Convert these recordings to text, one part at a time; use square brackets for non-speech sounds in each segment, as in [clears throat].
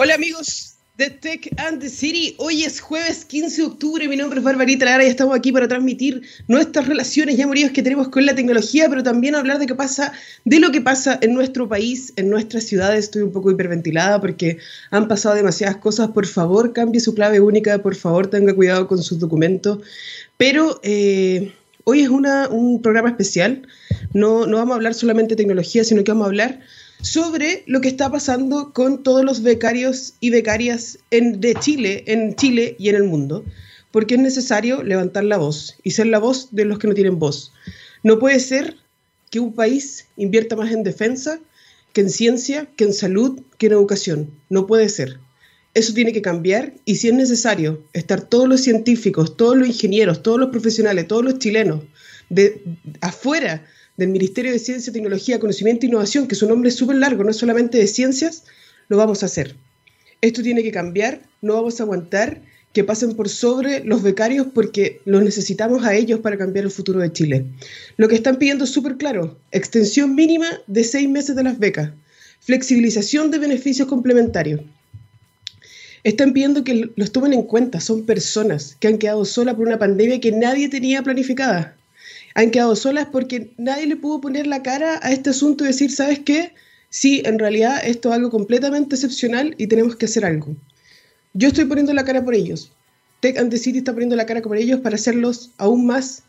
Hola amigos de Tech and the City. Hoy es jueves 15 de octubre. Mi nombre es Barbarita Lara y estamos aquí para transmitir nuestras relaciones y amoríos que tenemos con la tecnología, pero también hablar de qué pasa, de lo que pasa en nuestro país, en nuestras ciudades. Estoy un poco hiperventilada porque han pasado demasiadas cosas. Por favor, cambie su clave única. Por favor, tenga cuidado con sus documentos. Pero eh, hoy es un programa especial. No, no vamos a hablar solamente de tecnología, sino que vamos a hablar sobre lo que está pasando con todos los becarios y becarias en, de Chile, en Chile y en el mundo, porque es necesario levantar la voz y ser la voz de los que no tienen voz. No puede ser que un país invierta más en defensa que en ciencia, que en salud, que en educación. No puede ser. Eso tiene que cambiar y si es necesario estar todos los científicos, todos los ingenieros, todos los profesionales, todos los chilenos de afuera del Ministerio de Ciencia, Tecnología, Conocimiento e Innovación, que su nombre es súper largo, no solamente de ciencias, lo vamos a hacer. Esto tiene que cambiar, no vamos a aguantar que pasen por sobre los becarios porque los necesitamos a ellos para cambiar el futuro de Chile. Lo que están pidiendo es súper claro, extensión mínima de seis meses de las becas, flexibilización de beneficios complementarios. Están pidiendo que los tomen en cuenta, son personas que han quedado solas por una pandemia que nadie tenía planificada han quedado solas porque nadie le pudo poner la cara a este asunto y decir, ¿sabes qué? Sí, en realidad esto es algo completamente excepcional y tenemos que hacer algo. Yo estoy poniendo la cara por ellos. Tech and the City está poniendo la cara por ellos para hacerlos aún más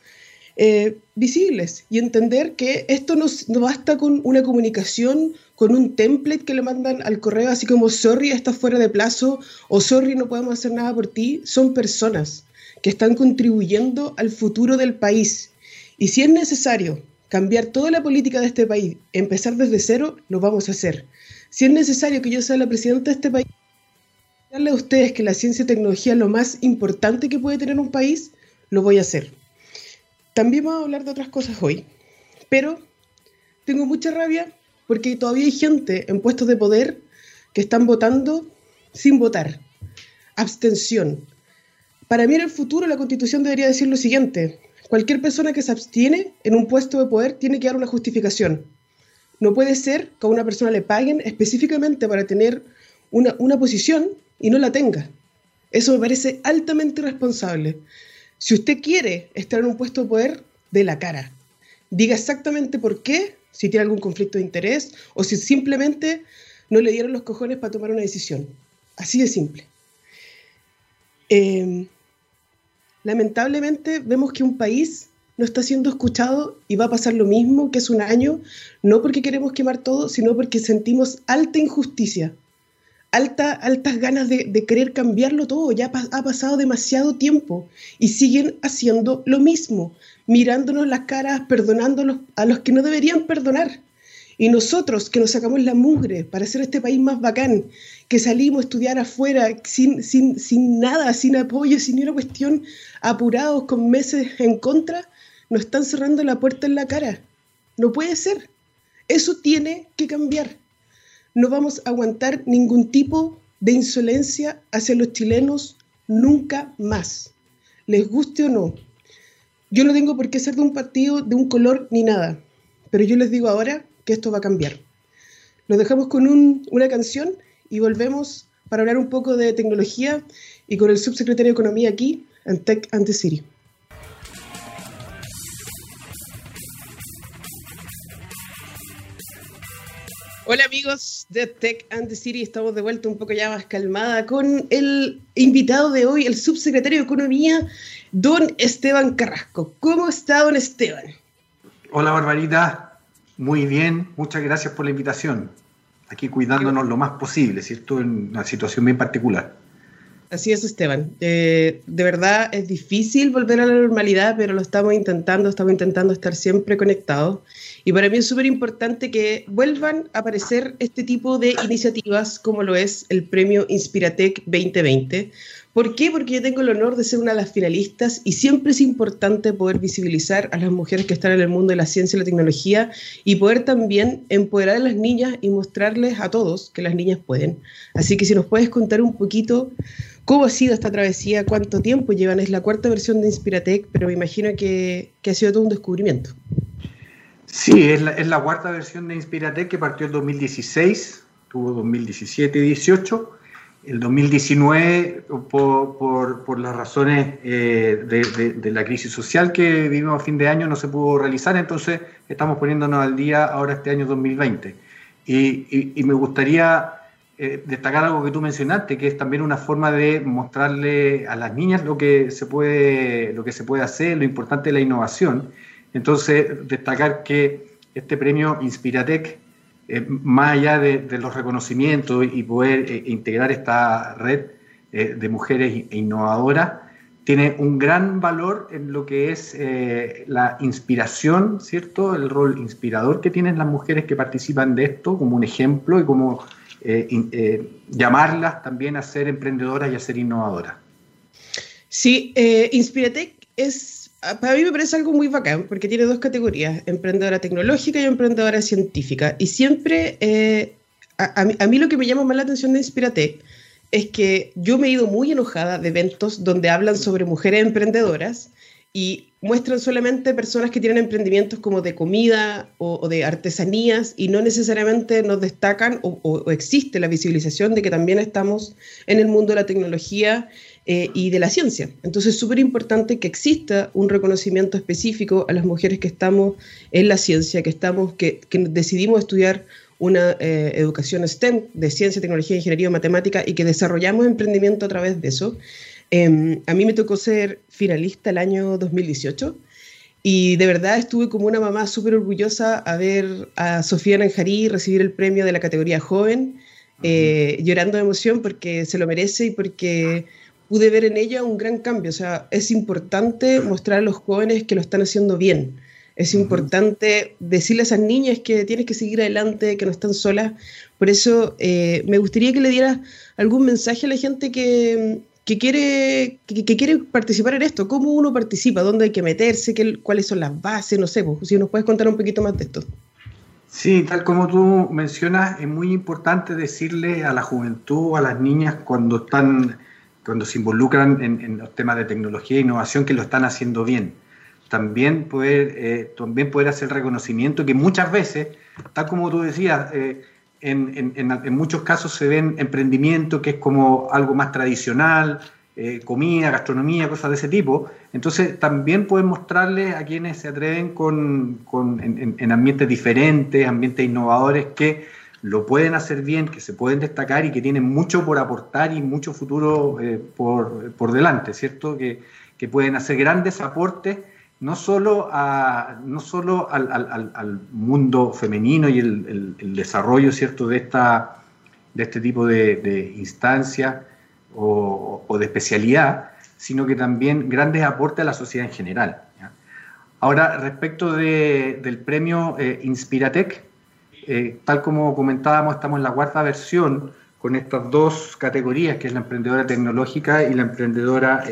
eh, visibles y entender que esto no, no, basta con una comunicación, con un template que le mandan al correo, así como sorry, está fuera de plazo o sorry, no podemos hacer nada por ti. Son personas que están contribuyendo al futuro del país y si es necesario cambiar toda la política de este país, empezar desde cero, lo vamos a hacer. Si es necesario que yo sea la presidenta de este país, darle a ustedes que la ciencia y tecnología es lo más importante que puede tener un país, lo voy a hacer. También vamos a hablar de otras cosas hoy, pero tengo mucha rabia porque todavía hay gente en puestos de poder que están votando sin votar. Abstención. Para mí en el futuro la constitución debería decir lo siguiente, Cualquier persona que se abstiene en un puesto de poder tiene que dar una justificación. No puede ser que a una persona le paguen específicamente para tener una, una posición y no la tenga. Eso me parece altamente irresponsable. Si usted quiere estar en un puesto de poder, de la cara. Diga exactamente por qué, si tiene algún conflicto de interés o si simplemente no le dieron los cojones para tomar una decisión. Así de simple. Eh, lamentablemente vemos que un país no está siendo escuchado y va a pasar lo mismo que hace un año, no porque queremos quemar todo, sino porque sentimos alta injusticia, alta, altas ganas de, querer cambiarlo todo. Ya ha pasado demasiado tiempo y siguen haciendo lo mismo, mirándonos las caras, perdonándolos a los que no deberían perdonar. Y nosotros que nos sacamos la mugre para hacer este país más bacán, que salimos a estudiar afuera sin, sin, sin nada, sin apoyo, sin una cuestión, apurados con meses en contra, nos están cerrando la puerta en la cara. No puede ser. Eso tiene que cambiar. No vamos a aguantar ningún tipo de insolencia hacia los chilenos nunca más, les guste o no. Yo no tengo por qué ser de un partido, de un color ni nada, pero yo les digo ahora que esto va a cambiar. Nos dejamos con una canción y volvemos para hablar un poco de tecnología y con el subsecretario de Economía aquí en Tech and the City. Hola amigos de Tech and the City, estamos de vuelta un poco ya más calmada con el invitado de hoy, el subsecretario de Economía, don Esteban Carrasco. ¿Cómo está don Esteban? Hola Barbarita, muy bien, muchas gracias por la invitación. Aquí cuidándonos lo más posible, ¿cierto? En una situación bien particular. Así es, Esteban. Eh, de verdad es difícil volver a la normalidad, pero lo estamos intentando, estamos intentando estar siempre conectados. Y para mí es súper importante que vuelvan a aparecer este tipo de iniciativas como lo es el premio Inspiratec 2020, ¿Por qué? Porque yo tengo el honor de ser una de las finalistas y siempre es importante poder visibilizar a las mujeres que están en el mundo de la ciencia y la tecnología y poder también empoderar a las niñas y mostrarles a todos que las niñas pueden. Así que si nos puedes contar un poquito cómo ha sido esta travesía, cuánto tiempo llevan, es la cuarta versión de Inspiratec, pero me imagino que, ha sido todo un descubrimiento. Sí, es la, cuarta versión de Inspiratec que partió en 2016, tuvo 2017 y 18 el 2019, por, por, por las razones eh, de, de, la crisis social que vivimos a fin de año, no se pudo realizar, entonces estamos poniéndonos al día ahora este año 2020. Y, y, y me gustaría eh, destacar algo que tú mencionaste, que es también una forma de mostrarle a las niñas lo que se puede, lo que se puede hacer, lo importante de la innovación. Entonces, destacar que este premio Inspiratec eh, más allá de, los reconocimientos y poder eh, integrar esta red eh, de mujeres innovadoras, tiene un gran valor en lo que es la inspiración, ¿cierto? El rol inspirador que tienen las mujeres que participan de esto como un ejemplo y como llamarlas también a ser emprendedoras y a ser innovadoras. Sí, Inspiratec es para mí me parece algo muy bacán, porque tiene dos categorías, emprendedora tecnológica y emprendedora científica. Y siempre, eh, a, mí, lo que me llama más la atención de Inspiratec es que yo me he ido muy enojada de eventos donde hablan sobre mujeres emprendedoras y muestran solamente personas que tienen emprendimientos como de comida o, de artesanías y no necesariamente nos destacan o, o, existe la visibilización de que también estamos en el mundo de la tecnología eh, y de la ciencia. Entonces es súper importante que exista un reconocimiento específico a las mujeres que estamos en la ciencia, que, estamos, que, decidimos estudiar una eh, educación STEM de ciencia, tecnología, ingeniería, matemática y que desarrollamos emprendimiento a través de eso. Em, a mí me tocó ser finalista el año 2018 y de verdad estuve como una mamá súper orgullosa a ver a Sofía Nanjarí recibir el premio de la categoría joven, eh, llorando de emoción porque se lo merece y porque pude ver en ella un gran cambio. O sea, es importante mostrar a los jóvenes que lo están haciendo bien. Es importante decirle a esas niñas que tienes que seguir adelante, que no están solas. Por eso eh, me gustaría que le dieras algún mensaje a la gente que, quiere, que, quiere participar en esto. ¿Cómo uno participa? ¿Dónde hay que meterse? ¿Qué, ¿Cuáles son las bases? No sé, pues, si nos puedes contar un poquito más de esto. Sí, tal como tú mencionas, es muy importante decirle a la juventud, a las niñas cuando están cuando se involucran en, los temas de tecnología e innovación que lo están haciendo bien. También poder, eh, también poder hacer reconocimiento que muchas veces, tal como tú decías, eh, en, en, muchos casos se ven emprendimiento que es como algo más tradicional, eh, comida, gastronomía, cosas de ese tipo. Entonces también pueden mostrarle a quienes se atreven con, con en, ambientes diferentes, ambientes innovadores, que lo pueden hacer bien, que se pueden destacar y que tienen mucho por aportar y mucho futuro eh, por, por, delante, ¿cierto? Que, que, pueden hacer grandes aportes no solo, a, no solo al, al, al mundo femenino y el, el, desarrollo, ¿cierto?, de, esta, de este tipo de, de instancias o, o, de especialidad, sino que también grandes aportes a la sociedad en general. Ahora, respecto de, del premio eh, Inspiratec, eh, tal como comentábamos, estamos en la cuarta versión con estas dos categorías, que es la emprendedora tecnológica y la emprendedora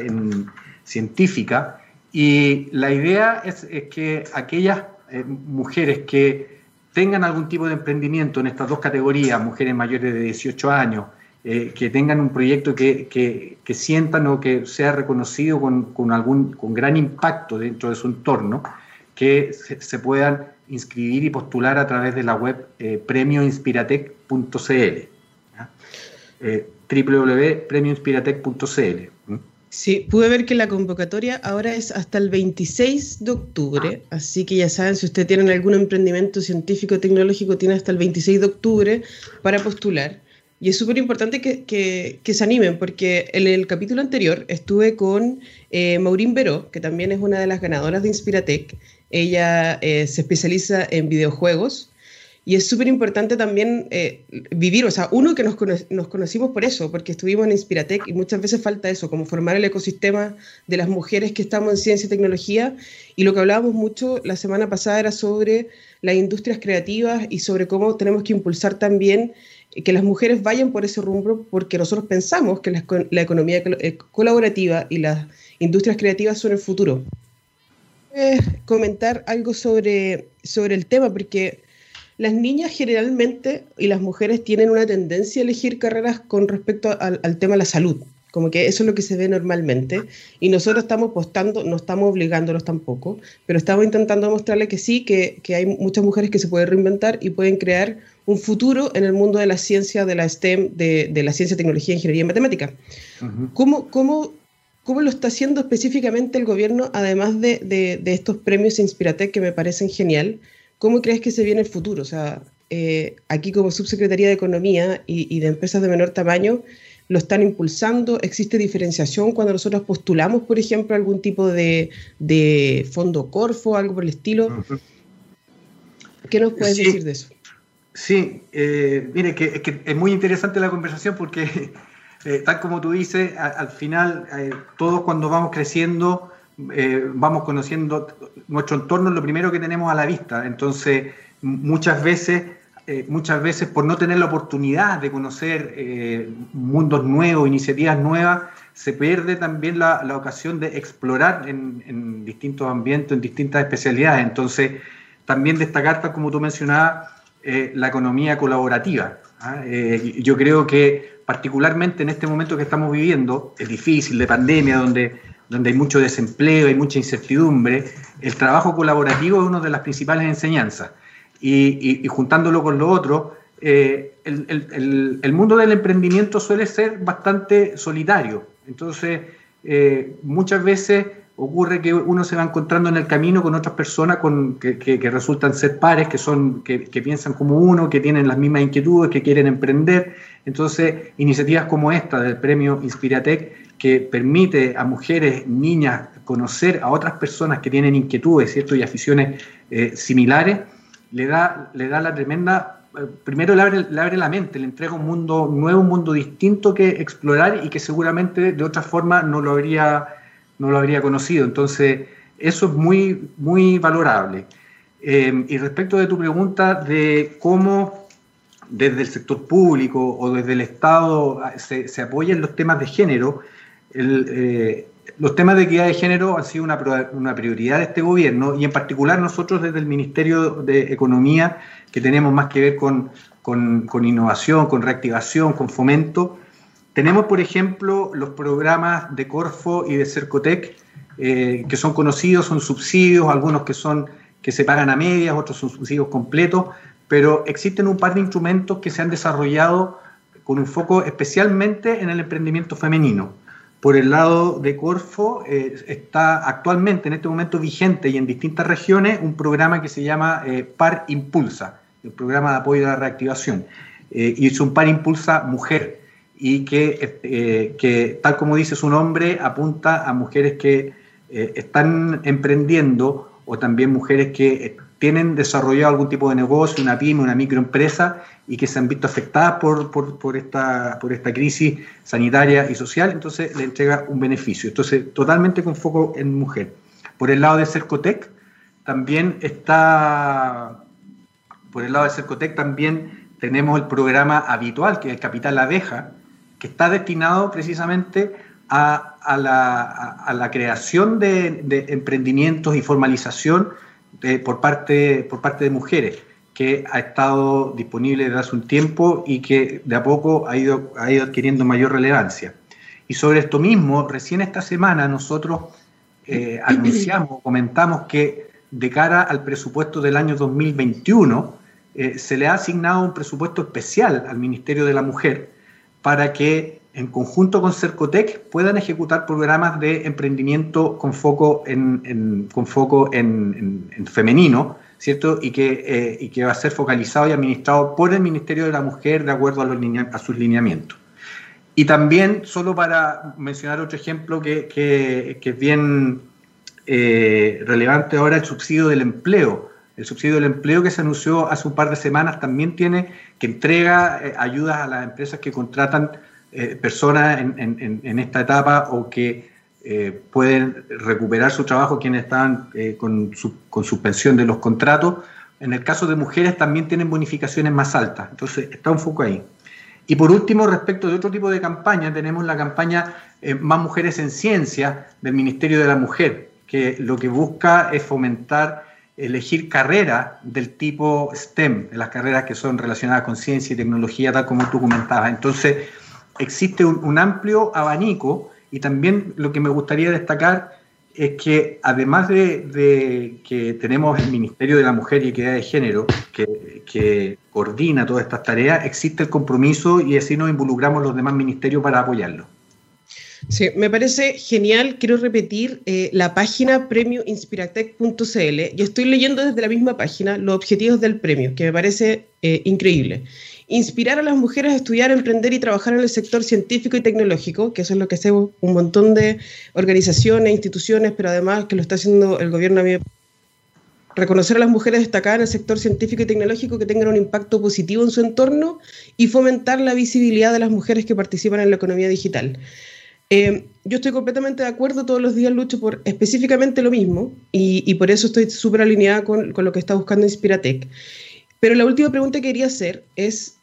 científica. Y la idea es, que aquellas eh, mujeres que tengan algún tipo de emprendimiento en estas dos categorías, mujeres mayores de 18 años, eh, que tengan un proyecto que, que, sientan o que sea reconocido con, con, algún, con gran impacto dentro de su entorno, que se puedan inscribir y postular a través de la web eh, premioinspiratec.cl. Eh, www.premioinspiratec.cl. Sí, pude ver que la convocatoria ahora es hasta el 26 de octubre, así que ya saben, si ustedes tienen algún emprendimiento científico o tecnológico, tiene hasta el 26 de octubre para postular. Y es súper importante que, que, que, se animen, porque en el capítulo anterior estuve con eh, Maureen Veró, que también es una de las ganadoras de Inspiratec, ella eh, se especializa en videojuegos y es súper importante también eh, vivir, o sea, uno que nos, conocimos por eso, porque estuvimos en Inspiratec y muchas veces falta eso, como formar el ecosistema de las mujeres que estamos en ciencia y tecnología. Y lo que hablábamos mucho la semana pasada era sobre las industrias creativas y sobre cómo tenemos que impulsar también que las mujeres vayan por ese rumbo, porque nosotros pensamos que la, la economía eh, colaborativa y las industrias creativas son el futuro comentar algo sobre, sobre el tema, porque las niñas generalmente y las mujeres tienen una tendencia a elegir carreras con respecto al, tema de la salud, como que eso es lo que se ve normalmente, y nosotros estamos apostando, no estamos obligándolos tampoco, pero estamos intentando mostrarles que sí, que, que hay muchas mujeres que se pueden reinventar y pueden crear un futuro en el mundo de la ciencia, de la STEM, de, la ciencia, tecnología, ingeniería y matemática. ¿Cómo, cómo, cómo, lo está haciendo específicamente el gobierno, además de, de, estos premios Inspiratec que me parecen genial? ¿Cómo crees que se viene el futuro? O sea, eh, aquí como subsecretaría de Economía y, y de empresas de menor tamaño, lo están impulsando? ¿Existe diferenciación cuando nosotros postulamos, por ejemplo, algún tipo de, de fondo Corfo, algo por el estilo? ¿Qué nos puedes decir de eso? Sí, eh, mire, que, que, es muy interesante la conversación porque, eh, tal como tú dices, al final, eh, todos cuando vamos creciendo, vamos conociendo nuestro entorno, lo primero que tenemos a la vista. Entonces, muchas veces eh, muchas veces por no tener la oportunidad de conocer eh, mundos nuevos, iniciativas nuevas, se pierde también la, ocasión de explorar en, distintos ambientes, en distintas especialidades. Entonces, también destacar, tal como tú mencionabas, eh, la economía colaborativa. ¿ah? yo creo que particularmente en este momento que estamos viviendo, es difícil, de pandemia, donde, donde hay mucho desempleo, hay mucha incertidumbre, el trabajo colaborativo es una de las principales enseñanzas y, juntándolo con lo otro, eh, el, mundo del emprendimiento suele ser bastante solitario. Entonces, eh, muchas veces ocurre que uno se va encontrando en el camino con otras personas que, resultan ser pares, que, son, que, piensan como uno, que tienen las mismas inquietudes, que quieren emprender. Entonces, iniciativas como esta del premio Inspiratec, que permite a mujeres, niñas, conocer a otras personas que tienen inquietudes ¿cierto? y aficiones eh, similares, le da, le da la tremenda, eh, primero le abre, le abre la mente, le entrega un mundo nuevo, un mundo distinto que explorar y que seguramente de otra forma no lo habría, no lo habría conocido. Entonces, eso es muy, muy valorable. Eh, y respecto de tu pregunta de cómo desde el sector público o desde el Estado se, se apoyan los temas de género, eh, los temas de equidad de género han sido una, prioridad de este gobierno y en particular nosotros desde el Ministerio de Economía, que tenemos más que ver con, innovación, con reactivación, con fomento, tenemos, por ejemplo, los programas de Corfo y de Cercotec, eh, que son conocidos, son subsidios, algunos que, son, que se pagan a medias, otros son subsidios completos, pero existen un par de instrumentos que se han desarrollado con un foco especialmente en el emprendimiento femenino. Por el lado de Corfo eh, está actualmente, en este momento vigente y en distintas regiones, un programa que se llama eh, PAR Impulsa, el programa de apoyo a la reactivación. Y es un PAR Impulsa Mujer, y que, que, tal como dice su nombre, apunta a mujeres que están emprendiendo o también mujeres que tienen desarrollado algún tipo de negocio, una pyme, una microempresa y que se han visto afectadas por, por, esta, por esta crisis sanitaria y social, entonces le entrega un beneficio. Entonces, totalmente con foco en mujer. Por el lado de Cercotec, también está, por el lado de Cercotec también tenemos el programa habitual, que es el Capital Abeja, que está destinado precisamente a, a, la, a, la, creación de, de emprendimientos y formalización por, parte, por parte de mujeres, que ha estado disponible desde hace un tiempo y que de a poco ha ido, ha ido adquiriendo mayor relevancia. Y sobre esto mismo, recién esta semana nosotros eh, [clears throat] anunciamos, comentamos que de cara al presupuesto del año 2021, eh, se le ha asignado un presupuesto especial al Ministerio de la Mujer para que en conjunto con Cercotec puedan ejecutar programas de emprendimiento con foco en, con foco en, femenino, ¿cierto? Y que, eh, y que va a ser focalizado y administrado por el Ministerio de la Mujer de acuerdo a, los a sus lineamientos. Y también, solo para mencionar otro ejemplo que, que, es bien eh, relevante ahora, el subsidio del empleo. El subsidio del empleo que se anunció hace un par de semanas también tiene que entrega eh, ayudas a las empresas que contratan eh, personas en, esta etapa o que eh, pueden recuperar su trabajo quienes están con, con suspensión de los contratos. En el caso de mujeres también tienen bonificaciones más altas. Entonces, está un foco ahí. Y por último, respecto de otro tipo de campaña, tenemos la campaña Más Mujeres en Ciencia del Ministerio de la Mujer, que lo que busca es fomentar elegir carreras del tipo STEM, las carreras que son relacionadas con ciencia y tecnología, tal como tú comentabas. Entonces, existe un, amplio abanico y también lo que me gustaría destacar es que además de, que tenemos el Ministerio de la Mujer y Equidad de Género, que, coordina todas estas tareas, existe el compromiso y así nos involucramos los demás ministerios para apoyarlo. Sí, me parece genial. Quiero repetir eh, la página premioinspiratec.cl. Yo estoy leyendo desde la misma página los objetivos del premio, que me parece eh, increíble inspirar a las mujeres a estudiar, emprender y trabajar en el sector científico y tecnológico, que eso es lo que hace un montón de organizaciones, instituciones, pero además que lo está haciendo el gobierno. Reconocer a las mujeres destacadas en el sector científico y tecnológico que tengan un impacto positivo en su entorno y fomentar la visibilidad de las mujeres que participan en la economía digital. Eh, yo estoy completamente de acuerdo, todos los días lucho por específicamente lo mismo y, por eso estoy súper alineada con, con, lo que está buscando Inspiratec. Pero la última pregunta que quería hacer es,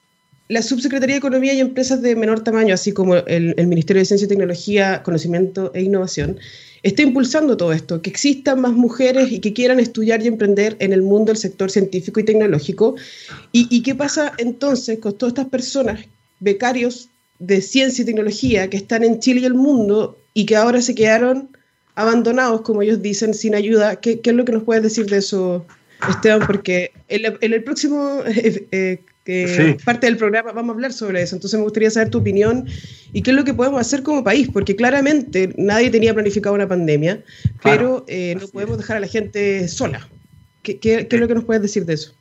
la Subsecretaría de Economía y Empresas de menor tamaño, así como el, Ministerio de Ciencia y Tecnología, Conocimiento e Innovación, está impulsando todo esto, que existan más mujeres y que quieran estudiar y emprender en el mundo del sector científico y tecnológico. ¿Y, qué pasa entonces con todas estas personas, becarios de ciencia y tecnología, que están en Chile y el mundo y que ahora se quedaron abandonados, como ellos dicen, sin ayuda? ¿Qué, es lo que nos puedes decir de eso, Esteban? Porque en, el próximo... [laughs] Eh, eh, que parte del programa vamos a hablar sobre eso. Entonces me gustaría saber tu opinión y qué es lo que podemos hacer como país, porque claramente nadie tenía planificado una pandemia, pero eh, no podemos dejar a la gente sola. ¿Qué, es lo que nos puedes decir de eso?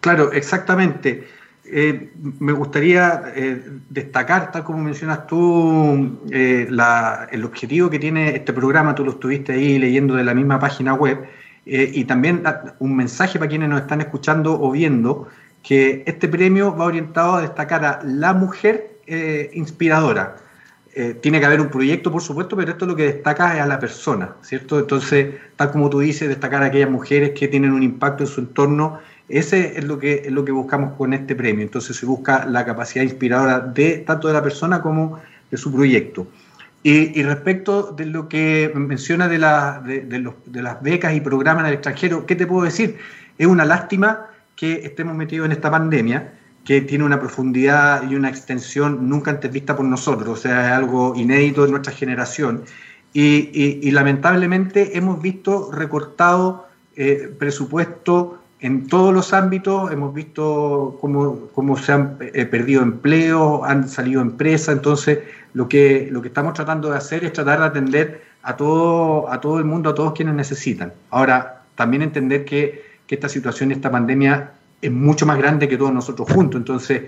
Claro, exactamente. Eh, me gustaría eh, destacar, tal como mencionas tú, el objetivo que tiene este programa, tú lo estuviste ahí leyendo de la misma página web, y también un mensaje para quienes nos están escuchando o viendo, que este premio va orientado a destacar a la mujer eh, inspiradora. Eh, tiene que haber un proyecto, por supuesto, pero esto lo que destaca es a la persona, ¿cierto? Entonces, tal como tú dices, destacar a aquellas mujeres que tienen un impacto en su entorno, ese es lo que, es lo que buscamos con este premio. Entonces, se busca la capacidad inspiradora de tanto de la persona como de su proyecto. Y, respecto de lo que menciona de, de, de las becas y programas en el extranjero, ¿qué te puedo decir? Es una lástima que estemos metidos en esta pandemia, que tiene una profundidad y una extensión nunca antes vista por nosotros, o sea, es algo inédito de nuestra generación. Y, lamentablemente hemos visto recortado eh, presupuesto en todos los ámbitos, hemos visto cómo, cómo se han eh, perdido empleos, han salido empresas, entonces lo que, lo que estamos tratando de hacer es tratar de atender a todo, a todo el mundo, a todos quienes necesitan. Ahora, también entender que que esta situación, esta pandemia es mucho más grande que todos nosotros juntos. Entonces,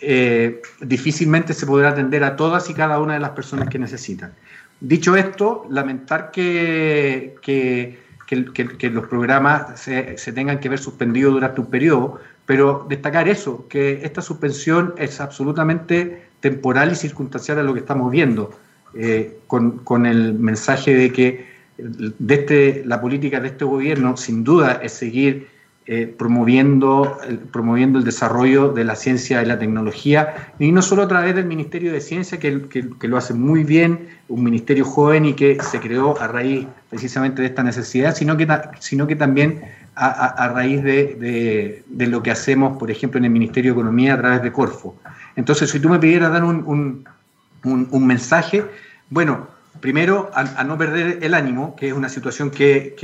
eh, difícilmente se podrá atender a todas y cada una de las personas que necesitan. Dicho esto, lamentar que, que, los programas se, tengan que ver suspendidos durante un periodo, pero destacar eso, que esta suspensión es absolutamente temporal y circunstancial a lo que estamos viendo, eh, con, con el mensaje de que de este, la política de este gobierno sin duda es seguir eh, promoviendo, promoviendo el desarrollo de la ciencia y la tecnología, y no solo a través del Ministerio de Ciencia, que, que, lo hace muy bien, un ministerio joven y que se creó a raíz precisamente de esta necesidad, sino que, sino que también a, raíz de, de, lo que hacemos, por ejemplo, en el Ministerio de Economía a través de Corfo. Entonces, si tú me pidieras dar un, un, un, un mensaje, bueno, primero, a, no perder el ánimo, que es una situación que,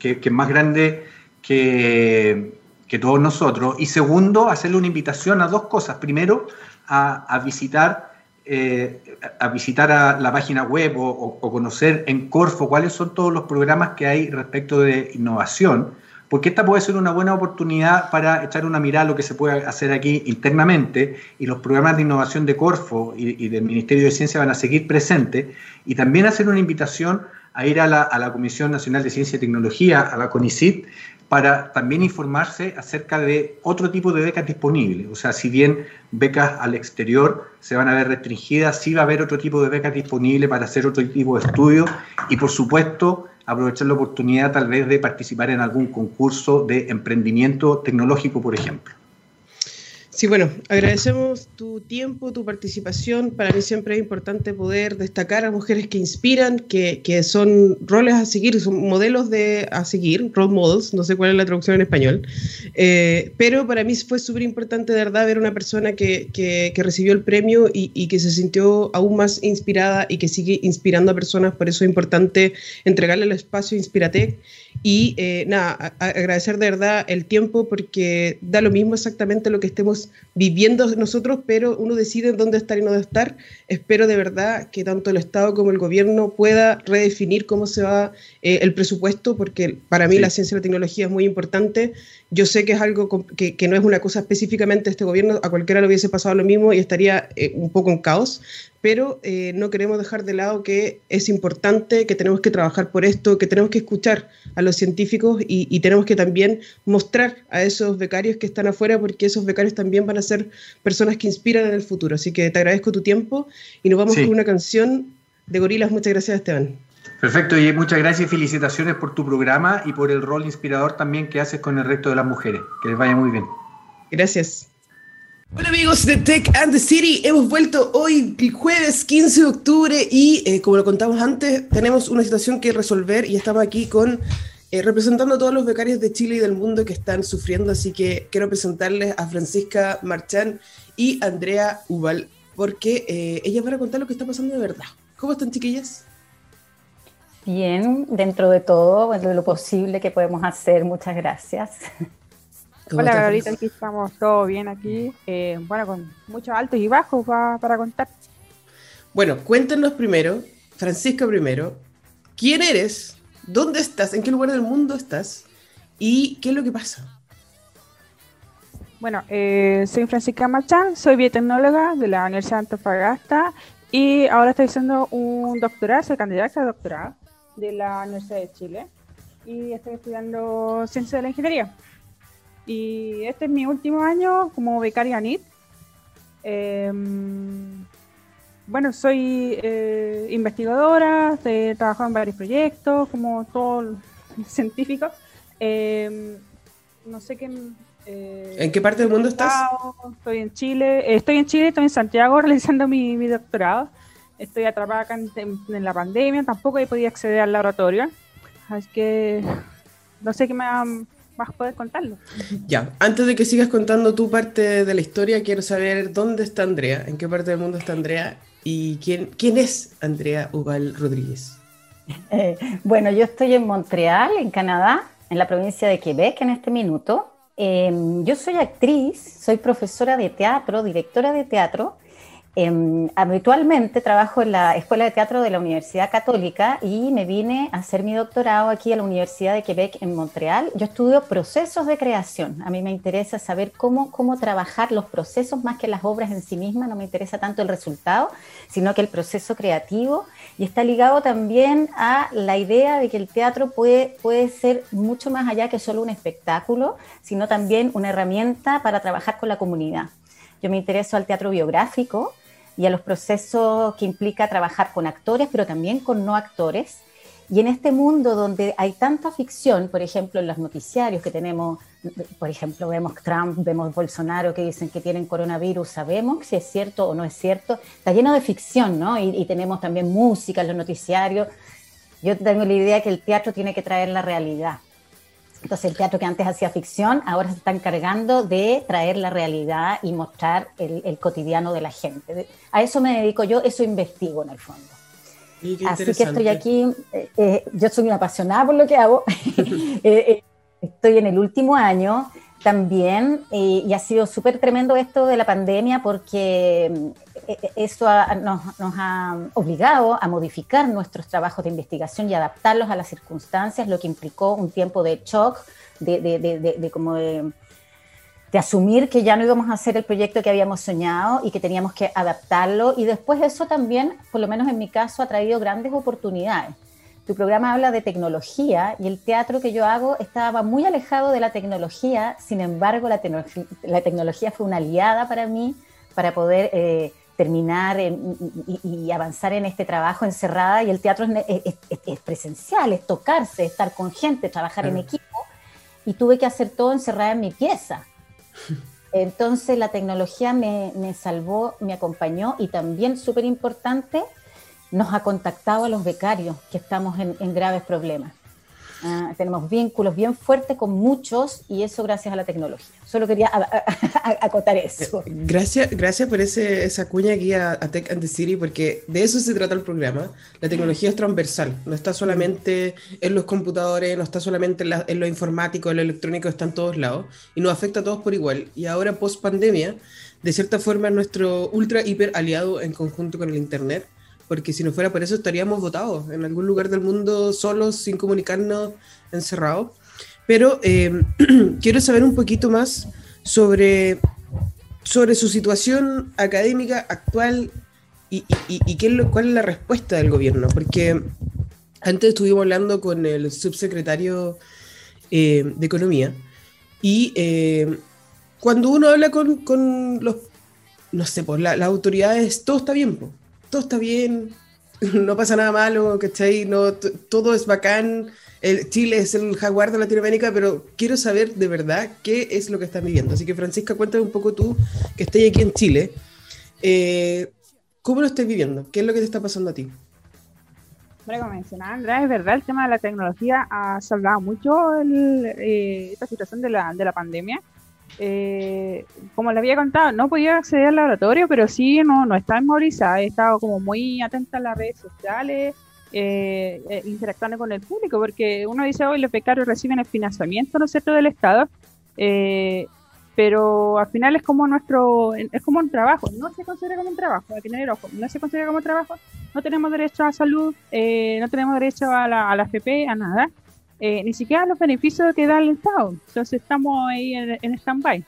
es más grande que, todos nosotros. Y segundo, hacerle una invitación a dos cosas. Primero, a, visitar, eh, a visitar a la página web o, conocer en Corfo cuáles son todos los programas que hay respecto de innovación porque esta puede ser una buena oportunidad para echar una mirada a lo que se puede hacer aquí internamente y los programas de innovación de Corfo y, del Ministerio de Ciencia van a seguir presentes y también hacer una invitación a ir a la, Comisión Nacional de Ciencia y Tecnología, a la CONICIT, para también informarse acerca de otro tipo de becas disponibles. O sea, si bien becas al exterior se van a ver restringidas, sí va a haber otro tipo de becas disponibles para hacer otro tipo de estudios y, por supuesto, aprovechar la oportunidad tal vez de participar en algún concurso de emprendimiento tecnológico, por ejemplo. Sí, bueno, agradecemos tu tiempo, tu participación. Para mí siempre es importante poder destacar a mujeres que inspiran, que, que son roles a seguir, son modelos de, a seguir, role models, no sé cuál es la traducción en español. Eh, pero para mí fue súper importante, de verdad, ver una persona que, que, recibió el premio y, y, que se sintió aún más inspirada y que sigue inspirando a personas. Por eso es importante entregarle el espacio Inspiratec. Y eh, nada, agradecer de verdad el tiempo porque da lo mismo exactamente lo que estemos viviendo nosotros, pero uno decide dónde estar y no dónde estar. Espero de verdad que tanto el Estado como el gobierno pueda redefinir cómo se va eh, el presupuesto, porque para mí sí. la ciencia y la tecnología es muy importante. Yo sé que es algo que, que, no es una cosa específicamente de este gobierno, a cualquiera le hubiese pasado lo mismo y estaría eh, un poco en caos, pero eh, no queremos dejar de lado que es importante, que tenemos que trabajar por esto, que tenemos que escuchar a los científicos y, y, tenemos que también mostrar a esos becarios que están afuera, porque esos becarios también van a ser personas que inspiran en el futuro. Así que te agradezco tu tiempo y nos vamos sí. con una canción de Gorilas. Muchas gracias, Esteban. Perfecto, y muchas gracias y felicitaciones por tu programa y por el rol inspirador también que haces con el resto de las mujeres. Que les vaya muy bien. Gracias. Hola amigos de Tech and the City, hemos vuelto hoy jueves 15 de octubre y eh, como lo contamos antes, tenemos una situación que resolver y estamos aquí con eh, representando a todos los becarios de Chile y del mundo que están sufriendo, así que quiero presentarles a Francisca Marchán y Andrea Ubal, porque eh, ellas van a contar lo que está pasando de verdad. ¿Cómo están chiquillas? Bien, dentro de todo, de lo posible que podemos hacer, muchas gracias. Hola, ahorita aquí estamos todo bien aquí, eh, bueno, con muchos altos y bajos para, para contar. Bueno, cuéntenos primero, Francisca primero, ¿quién eres? ¿Dónde estás? ¿En qué lugar del mundo estás? ¿Y qué es lo que pasa? Bueno, eh, soy Francisca Machán, soy biotecnóloga de la Universidad de Antofagasta y ahora estoy haciendo un doctorado, soy candidata a doctorado de la Universidad de Chile y estoy estudiando ciencia de la ingeniería. Y este es mi último año como becaria NIT. Eh, bueno, soy eh, investigadora, he trabajado en varios proyectos, como todo [laughs] científico. Eh, no sé qué. Eh, ¿En qué parte del mundo estás? Estoy en Chile, estoy en Chile, estoy en Santiago [laughs] realizando mi, mi doctorado. Estoy atrapada acá en, en, la pandemia, tampoco he podido acceder al laboratorio. Así que no sé qué me vas a poder contarlo. Ya, antes de que sigas contando tu parte de la historia, quiero saber dónde está Andrea, en qué parte del mundo está Andrea y quién, quién es Andrea Ubal Rodríguez. Eh, bueno, yo estoy en Montreal, en Canadá, en la provincia de Quebec en este minuto. Eh, yo soy actriz, soy profesora de teatro, directora de teatro eh, habitualmente trabajo en la Escuela de Teatro de la Universidad Católica y me vine a hacer mi doctorado aquí a la Universidad de Quebec en Montreal. Yo estudio procesos de creación. A mí me interesa saber cómo, cómo trabajar los procesos más que las obras en sí mismas. No me interesa tanto el resultado, sino que el proceso creativo. Y está ligado también a la idea de que el teatro puede, puede ser mucho más allá que solo un espectáculo, sino también una herramienta para trabajar con la comunidad. Yo me intereso al teatro biográfico, y a los procesos que implica trabajar con actores, pero también con no actores. Y en este mundo donde hay tanta ficción, por ejemplo, en los noticiarios que tenemos, por ejemplo, vemos Trump, vemos Bolsonaro que dicen que tienen coronavirus, sabemos si es cierto o no es cierto, está lleno de ficción, ¿no? Y, y tenemos también música en los noticiarios. Yo tengo la idea que el teatro tiene que traer la realidad. Entonces el teatro que antes hacía ficción, ahora se está encargando de traer la realidad y mostrar el, el cotidiano de la gente. A eso me dedico yo, eso investigo en el fondo. Así que estoy aquí, eh, eh, yo soy una apasionada por lo que hago, [laughs] eh, estoy en el último año también y ha sido súper tremendo esto de la pandemia porque eso ha, nos, nos, ha obligado a modificar nuestros trabajos de investigación y adaptarlos a las circunstancias, lo que implicó un tiempo de shock, de, de, de, de como de, asumir que ya no íbamos a hacer el proyecto que habíamos soñado y que teníamos que adaptarlo. Y después eso también, por lo menos en mi caso, ha traído grandes oportunidades. Tu programa habla de tecnología y el teatro que yo hago estaba muy alejado de la tecnología, sin embargo la, tecno la tecnología fue una aliada para mí para poder... Eh, terminar en, y, y, avanzar en este trabajo encerrada. Y el teatro es, es, es, es presencial, es tocarse, estar con gente, trabajar en equipo. Y tuve que hacer todo encerrada en mi pieza. [laughs] Entonces la tecnología me, me salvó, me acompañó y también, súper importante, nos ha contactado a los becarios que estamos en, en graves problemas. Ah, tenemos vínculos bien fuertes con muchos y eso gracias a la tecnología. Solo quería acotar eso. Gracias, gracias por ese, esa cuña aquí a, Tech and the City, porque de eso se trata el programa. La tecnología es transversal, no está solamente en los computadores, no está solamente en, lo informático, en lo electrónico, está en todos lados y nos afecta a todos por igual. Y ahora, post pandemia, de cierta forma, es nuestro ultra hiper aliado en conjunto con el Internet porque si no fuera por eso estaríamos votados en algún lugar del mundo solos, sin comunicarnos, encerrados. Pero eh, [clears throat] quiero saber un poquito más sobre, sobre su situación académica actual y, y, qué es cuál es la respuesta del gobierno, porque antes estuvimos hablando con el subsecretario eh, de Economía y eh, cuando uno habla con, con los, no sé, pues las autoridades, todo está bien, pues todo está bien, [laughs] no pasa nada malo, ¿cachai? No, todo es bacán, el Chile es el jaguar de Latinoamérica, pero quiero saber de verdad qué es lo que están viviendo. Así que Francisca, cuéntame un poco tú, que estás aquí en Chile, eh, ¿cómo lo estás viviendo? ¿Qué es lo que te está pasando a ti? Bueno, como mencionaba Andrea, es verdad, el tema de la tecnología ha salvado mucho eh, esta situación de la, de la pandemia eh, como le había contado, no podía acceder al laboratorio, pero sí no, no estaba memorizada, he estado como muy atenta a las redes sociales, eh, eh, interactuando con el público, porque uno dice hoy los becarios reciben el financiamiento, ¿no es cierto?, del Estado, pero al final es como nuestro, es como un trabajo, no se considera como un trabajo, hay que tener ojo, no se considera como un trabajo, no tenemos derecho a salud, no tenemos derecho a la, a la FP, a nada, eh, ni siquiera los beneficios que da el Estado. Entonces estamos ahí en, en stand-by.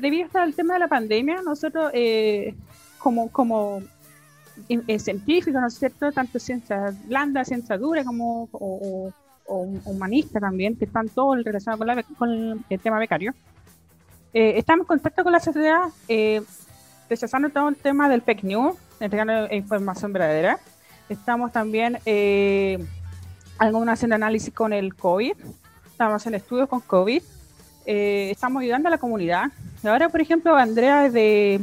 Debido al tema de la pandemia, nosotros eh, como, como eh, científicos, ¿no es cierto? Tanto ciencias blandas, ciencias duras, como o, humanistas también, que están todos relacionados con, con el tema becario. estamos en contacto con la sociedad, rechazando todo el tema del fake news, entregando información verdadera. Estamos también algunos haciendo análisis con el COVID, estamos en estudios con COVID, eh, estamos ayudando a la comunidad. Ahora, por ejemplo, Andrea es de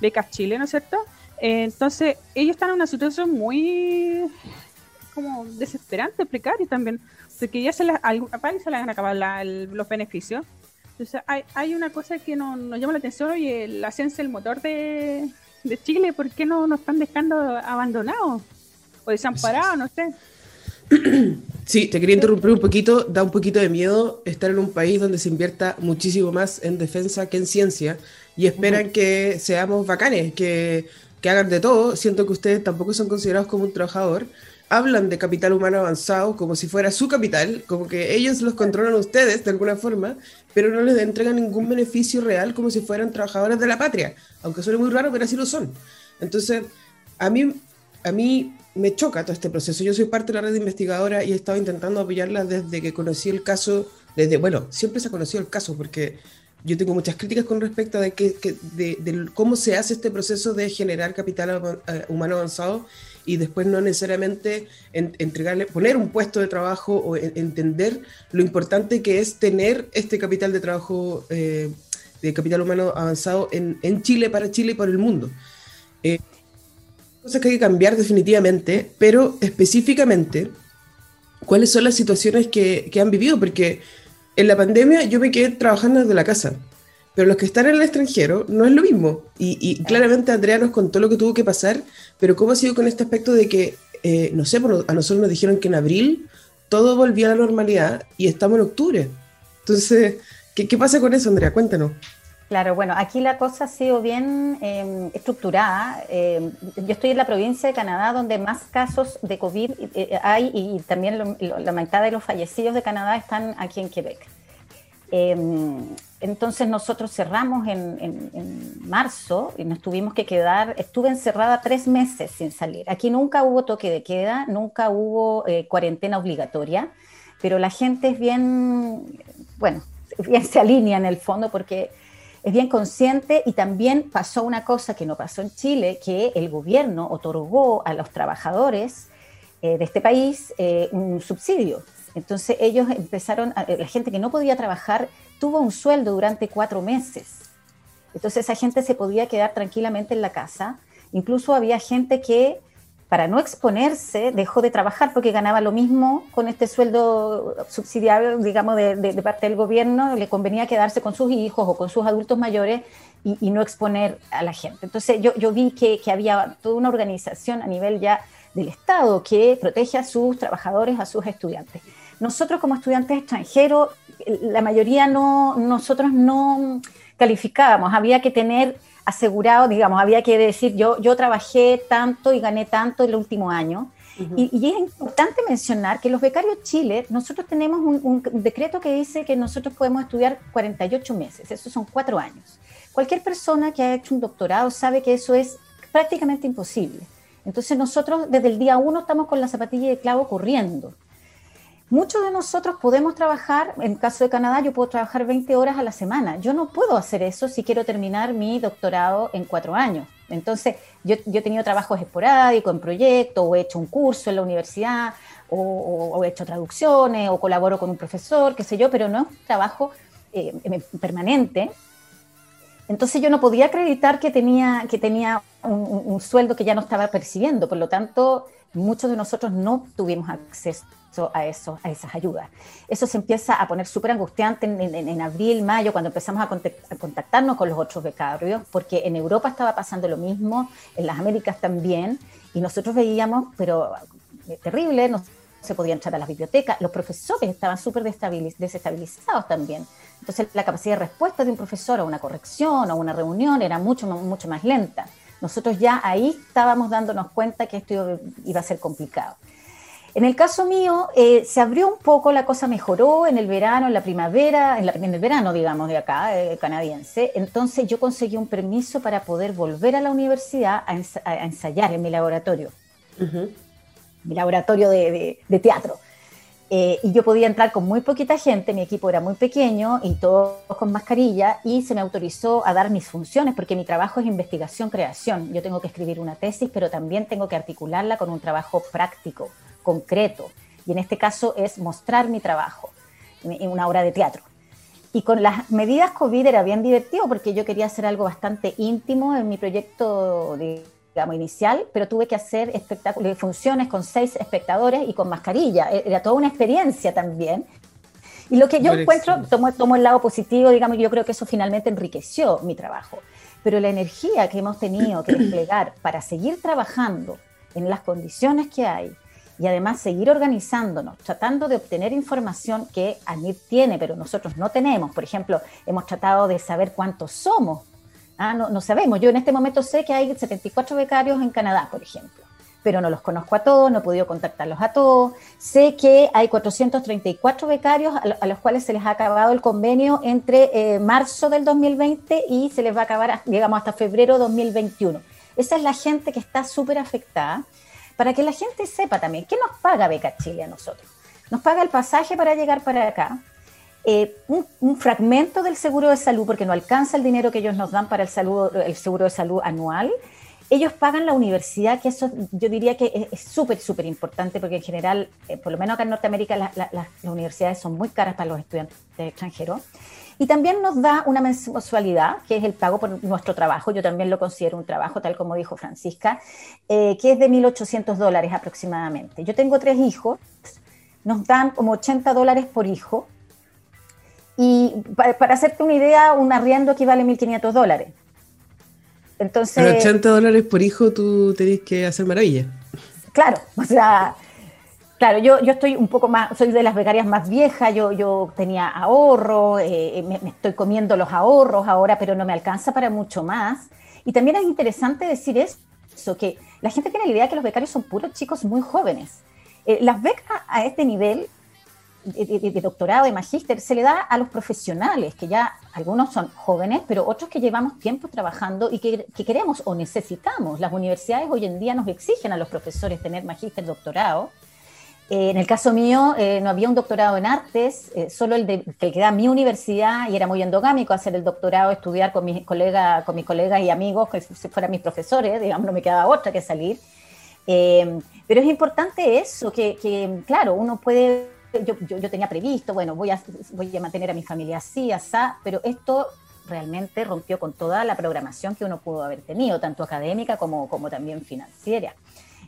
Becas Chile, ¿no es cierto? Eh, entonces, ellos están en una situación muy como desesperante, precaria también, porque ya se país se les han acabado los beneficios. Entonces, hay, hay una cosa que nos, llama la atención, oye, la ciencia, el motor de, de Chile, ¿por qué no nos están dejando abandonados? O desamparados, no sé. [clears throat] Sí, te quería interrumpir un poquito. Da un poquito de miedo estar en un país donde se invierta muchísimo más en defensa que en ciencia y esperan que seamos bacanes, que, que hagan de todo. Siento que ustedes tampoco son considerados como un trabajador. Hablan de capital humano avanzado como si fuera su capital, como que ellos los controlan a ustedes de alguna forma, pero no les entregan ningún beneficio real como si fueran trabajadores de la patria, aunque suene muy raro, pero así lo son. Entonces, a mí, a mí me choca todo este proceso. Yo soy parte de la red investigadora y he estado intentando apoyarla desde que conocí el caso, desde, bueno, siempre se ha conocido el caso porque yo tengo muchas críticas con respecto de, que, de, cómo se hace este proceso de generar capital eh, humano avanzado y después no necesariamente entregarle, poner un puesto de trabajo o entender lo importante que es tener este capital de trabajo, eh, de capital humano avanzado en, en, Chile, para Chile y para el mundo. Eh, cosas que hay que cambiar definitivamente, pero específicamente, ¿cuáles son las situaciones que, que, han vivido? Porque en la pandemia yo me quedé trabajando desde la casa, pero los que están en el extranjero no es lo mismo. Y, y claramente Andrea nos contó lo que tuvo que pasar, pero ¿cómo ha sido con este aspecto de que, eh, no sé, a nosotros nos dijeron que en abril todo volvía a la normalidad y estamos en octubre? Entonces, ¿qué, qué pasa con eso, Andrea? Cuéntanos. Claro, bueno, aquí la cosa ha sido bien em, estructurada. Em, yo estoy en la provincia de Canadá donde más casos de COVID eh, eh, hay y también la mitad de los fallecidos de Canadá están aquí en Quebec. Em, entonces nosotros cerramos en, marzo y nos tuvimos que quedar, estuve encerrada tres meses sin salir. Aquí nunca hubo toque de queda, nunca hubo eh, cuarentena obligatoria, pero la gente es bien, bueno, bien se alinea en el fondo porque es bien consciente y también pasó una cosa que no pasó en Chile, que el gobierno otorgó a los trabajadores eh, de este país eh, un subsidio. Entonces ellos empezaron, la gente que no podía trabajar tuvo un sueldo durante cuatro meses. Entonces esa gente se podía quedar tranquilamente en la casa. Incluso había gente que, para no exponerse, dejó de trabajar porque ganaba lo mismo con este sueldo subsidiario, digamos, de, parte del gobierno. Le convenía quedarse con sus hijos o con sus adultos mayores y, no exponer a la gente. Entonces yo, vi que, que había toda una organización a nivel ya del Estado que protege a sus trabajadores, a sus estudiantes. Nosotros como estudiantes extranjeros, la mayoría no, nosotros no calificábamos, había que tener asegurado, digamos, había que decir, yo, yo trabajé tanto y gané tanto el último año. y, y, es importante mencionar que los becarios Chile, nosotros tenemos un, un, decreto que dice que nosotros podemos estudiar 48 meses, eso son cuatro años. Cualquier persona que ha hecho un doctorado sabe que eso es prácticamente imposible. Entonces nosotros desde el día uno estamos con la zapatilla de clavo corriendo. Muchos de nosotros podemos trabajar, en caso de Canadá, yo puedo trabajar 20 horas a la semana. Yo no puedo hacer eso si quiero terminar mi doctorado en cuatro años. Entonces, yo, he tenido trabajos esporádicos en proyectos, o he hecho un curso en la universidad, o, he hecho traducciones, o colaboro con un profesor, qué sé yo, pero no es un trabajo eh, permanente. Entonces yo no podía acreditar que tenía, que tenía un, un sueldo que ya no estaba percibiendo. Por lo tanto, muchos de nosotros no tuvimos acceso a, eso, a esas ayudas. Eso se empieza a poner súper angustiante en, abril, mayo, cuando empezamos a, contactarnos con los otros becarios, porque en Europa estaba pasando lo mismo, en las Américas también, y nosotros veíamos, pero eh, terrible, no se podía entrar a las bibliotecas, los profesores estaban súper desestabilizados también. Entonces la capacidad de respuesta de un profesor a una corrección o una reunión era mucho, mucho más lenta. Nosotros ya ahí estábamos dándonos cuenta que esto iba a ser complicado. En el caso mío, eh, se abrió un poco, la cosa mejoró en el verano, en la primavera, en, el verano, digamos, de acá, eh, canadiense. Entonces yo conseguí un permiso para poder volver a la universidad a, ensayar en mi laboratorio, mi laboratorio de, teatro. Eh, y yo podía entrar con muy poquita gente, mi equipo era muy pequeño y todos con mascarilla, y se me autorizó a dar mis funciones, porque mi trabajo es investigación-creación. Yo tengo que escribir una tesis, pero también tengo que articularla con un trabajo práctico concreto. Y en este caso es mostrar mi trabajo en una obra de teatro. Y con las medidas COVID era bien divertido porque yo quería hacer algo bastante íntimo en mi proyecto, digamos, inicial, pero tuve que hacer espectáculos, funciones con seis espectadores y con mascarilla. E-, era toda una experiencia también. Y lo que yo encuentro, tomo, tomo el lado positivo, digamos, yo creo que eso finalmente enriqueció mi trabajo. Pero la energía que hemos tenido que desplegar para seguir trabajando en las condiciones que hay, y además seguir organizándonos, tratando de obtener información que ANID tiene, pero nosotros no tenemos. Por ejemplo, hemos tratado de saber cuántos somos. Ah, no, no sabemos. Yo en este momento sé que hay 74 becarios en Canadá, por ejemplo, pero no los conozco a todos, no he podido contactarlos a todos. Sé que hay 434 becarios a, los cuales se les ha acabado el convenio entre eh, marzo del 2020 y se les va a acabar, digamos, hasta febrero 2021. Esa es la gente que está súper afectada para que la gente sepa también, ¿qué nos paga Beca Chile a nosotros? Nos paga el pasaje para llegar para acá, eh, un, fragmento del seguro de salud, porque no alcanza el dinero que ellos nos dan para el, seguro de salud anual. Ellos pagan la universidad, que eso yo diría que es súper, súper importante, porque en general, eh, por lo menos acá en Norteamérica, las universidades son muy caras para los estudiantes extranjeros. Y también nos da una mensualidad, que es el pago por nuestro trabajo, yo también lo considero un trabajo, tal como dijo Francisca, eh, que es de 1.800 dólares aproximadamente. Yo tengo tres hijos, nos dan como 80 dólares por hijo, y para, hacerte una idea, un arriendo equivale a 1.500 dólares. Entonces, 80 dólares por hijo tú tenés que hacer maravilla. Claro, o sea, Claro, yo, yo estoy un poco más, soy de las becarias más viejas, yo, yo tenía ahorro, eh, eh, me, estoy comiendo los ahorros ahora, pero no me alcanza para mucho más. Y también es interesante decir eso, que la gente tiene la idea que los becarios son puros chicos muy jóvenes. Eh, las becas a este nivel de, doctorado, de magíster, se le da a los profesionales, que ya algunos son jóvenes, pero otros que llevamos tiempo trabajando y que, que queremos o necesitamos. Las universidades hoy en día nos exigen a los profesores tener magíster, doctorado eh, en el caso mío, eh, no había un doctorado en artes, eh, solo el, de, que da mi universidad y era muy endogámico hacer el doctorado, estudiar con mis colegas, con mis colegas y amigos, que si fueran mis profesores, digamos, no me quedaba otra que salir. pero es importante eso, que, claro, uno puede, yo, yo, tenía previsto, bueno, voy a, voy a mantener a mi familia así, así, pero esto realmente rompió con toda la programación que uno pudo haber tenido, tanto académica como, como también financiera.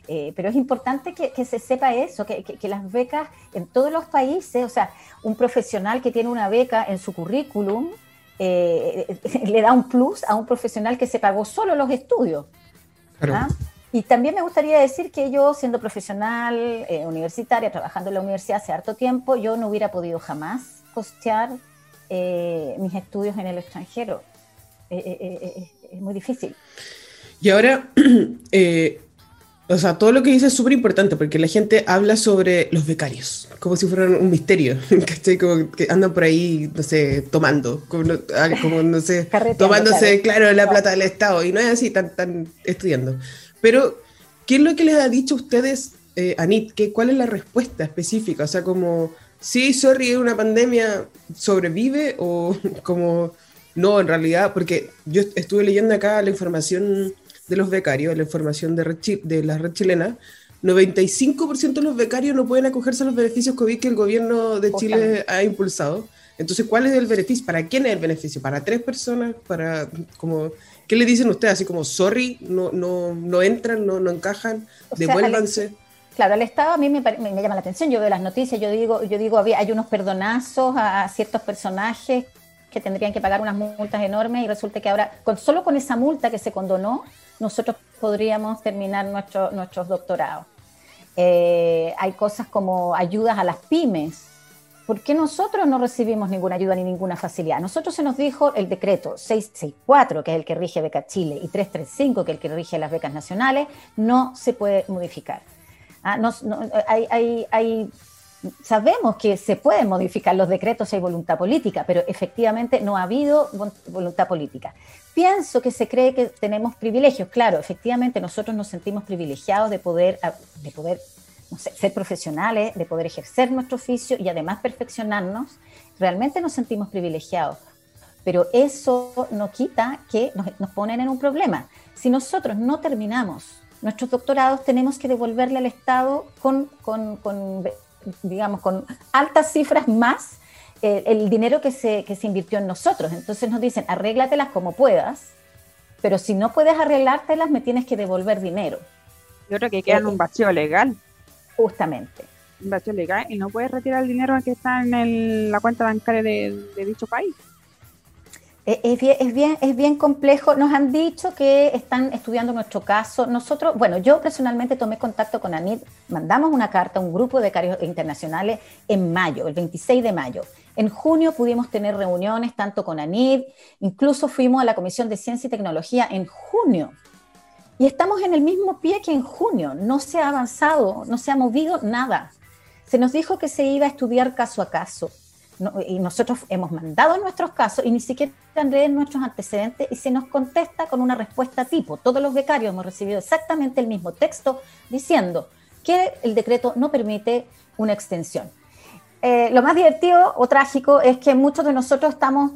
Eh, pero es importante que, se sepa eso, que, las becas en todos los países, o sea, un profesional que tiene una beca en su currículum eh, [laughs] le da un plus a un profesional que se pagó solo los estudios. ¿ah? Y también me gustaría decir que yo, siendo profesional eh, universitaria, trabajando en la universidad hace harto tiempo, yo no hubiera podido jamás costear mis estudios en el extranjero. es muy difícil. Y ahora, [clears throat] O sea, todo lo que dice es súper importante porque la gente habla sobre los becarios, como si fueran un misterio, [laughs] Como que andan por ahí, no sé, tomando, como, no, ah, sé, [laughs] tomándose, claro. la plata del Estado, y no es así, están, estudiando. Pero, ¿qué es lo que les ha dicho a ustedes, eh, Anit? ¿Qué, ¿Cuál es la respuesta específica? O sea, como, sí, sorry, una pandemia sobrevive o [laughs] como, no, en realidad, porque yo estuve leyendo acá la información de los becarios, la información de, de la red chilena, 95% de los becarios no pueden acogerse a los beneficios COVID que el gobierno de Chile ha impulsado. Entonces, ¿cuál es el beneficio? ¿Para quién es el beneficio? ¿Para tres personas? ¿Para como qué le dicen ustedes? Así como, sorry, no, no, no entran, no, no encajan, devuélvanse. claro, el Estado a mí me, me, llama la atención. Yo veo las noticias, yo digo, yo digo, había, hay unos perdonazos a, ciertos personajes que tendrían que pagar unas multas enormes y resulta que ahora, con, solo con esa multa que se condonó, nosotros podríamos terminar nuestro, nuestros doctorados. Eh, hay cosas como ayudas a las pymes. ¿Por qué nosotros no recibimos ninguna ayuda ni ninguna facilidad? Nosotros se nos dijo el decreto 664, que es el que rige Beca Chile, y 335, que es el que rige las becas nacionales, no se puede modificar. Ah, hay, hay sabemos que se pueden modificar los decretos si hay voluntad política, pero efectivamente no ha habido voluntad política. Pienso que se cree que tenemos privilegios. Claro, efectivamente nosotros nos sentimos privilegiados de poder, ah, de poder ser profesionales, de poder ejercer nuestro oficio y además perfeccionarnos. Realmente nos sentimos privilegiados. Pero eso no quita que nos, ponen en un problema. Si nosotros no terminamos nuestros doctorados, tenemos que devolverle al Estado con, con digamos, con altas cifras más eh, el dinero que se, que se invirtió en nosotros. Entonces nos dicen, arréglatelas como puedas, pero si no puedes arreglártelas, me tienes que devolver dinero. Yo creo que queda en un vacío legal. Justamente. Un vacío legal y no puedes retirar el dinero que está en la cuenta bancaria de dicho país. Es bien, es, bien, es bien complejo. Nos han dicho que están estudiando nuestro caso. Nosotros, bueno, yo personalmente tomé contacto con ANID, mandamos una carta a un grupo de becarios internacionales en mayo, el 26 de mayo. En junio pudimos tener reuniones tanto con ANID, incluso fuimos a la Comisión de Ciencia y Tecnología en junio. Y estamos en el mismo pie que en junio. No se ha avanzado, no se ha movido nada. Se nos dijo que se iba a estudiar caso a caso y nosotros hemos mandado nuestros casos y ni siquiera leen nuestros antecedentes y se nos contesta con una respuesta tipo. Todos los becarios hemos recibido exactamente el mismo texto diciendo que el decreto no permite una extensión. Eh, lo más divertido o trágico es que muchos de nosotros estamos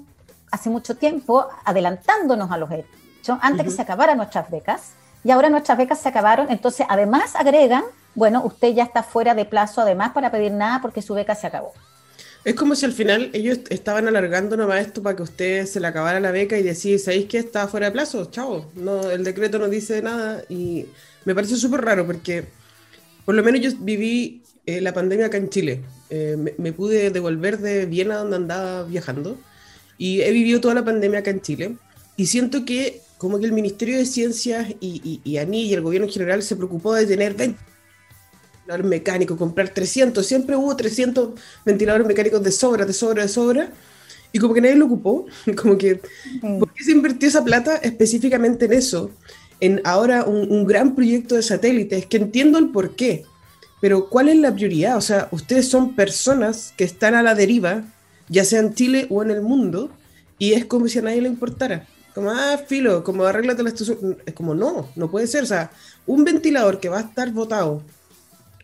hace mucho tiempo adelantándonos a los hechos antes que se acabaran nuestras becas y ahora nuestras becas se acabaron, entonces además agregan, bueno, usted ya está fuera de plazo además para pedir nada porque su beca se acabó. Es como si al final ellos estaban alargando nomás esto para que usted se le acabara la beca y decir, ¿sabéis que está fuera de plazo? Chao, no, el decreto no dice nada y me parece súper raro porque por lo menos yo viví eh, la pandemia acá en Chile. Eh, me, pude devolver de Viena donde andaba viajando y he vivido toda la pandemia acá en Chile y siento que como que el Ministerio de Ciencias y, y, y ANI y el gobierno en general se preocupó de tener 20 mecánico, comprar 300, siempre hubo 300 ventiladores mecánicos de sobra, de sobra, de sobra, y como que nadie lo ocupó, [laughs] como que, mm. ¿por qué se invirtió esa plata específicamente en eso? En ahora un, gran proyecto de satélites, que entiendo el por qué, pero ¿cuál es la prioridad? O sea, ustedes son personas que están a la deriva, ya sea en Chile o en el mundo, y es como si a nadie le importara. Como, ah, filo, como arréglate la estación. Es como, no, no puede ser. O sea, un ventilador que va a estar votado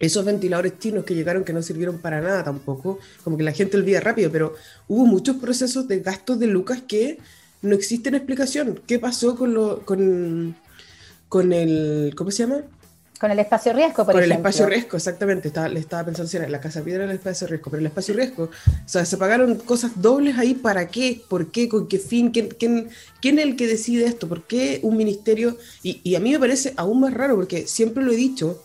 esos ventiladores chinos que llegaron que no sirvieron para nada tampoco, como que la gente olvida rápido, pero hubo muchos procesos de gastos de lucas que no existen explicación. ¿Qué pasó con lo con, con el ¿cómo se llama? Con el espacio riesgo, por Con ejemplo. el espacio riesgo, exactamente. Estaba, le estaba pensando si era la casa piedra era el espacio riesgo, pero el espacio riesgo. O sea, se pagaron cosas dobles ahí. ¿Para qué? ¿Por qué? ¿Con qué fin? ¿Quién, quién, quién es el que decide esto? ¿Por qué un ministerio? Y, y a mí me parece aún más raro porque siempre lo he dicho.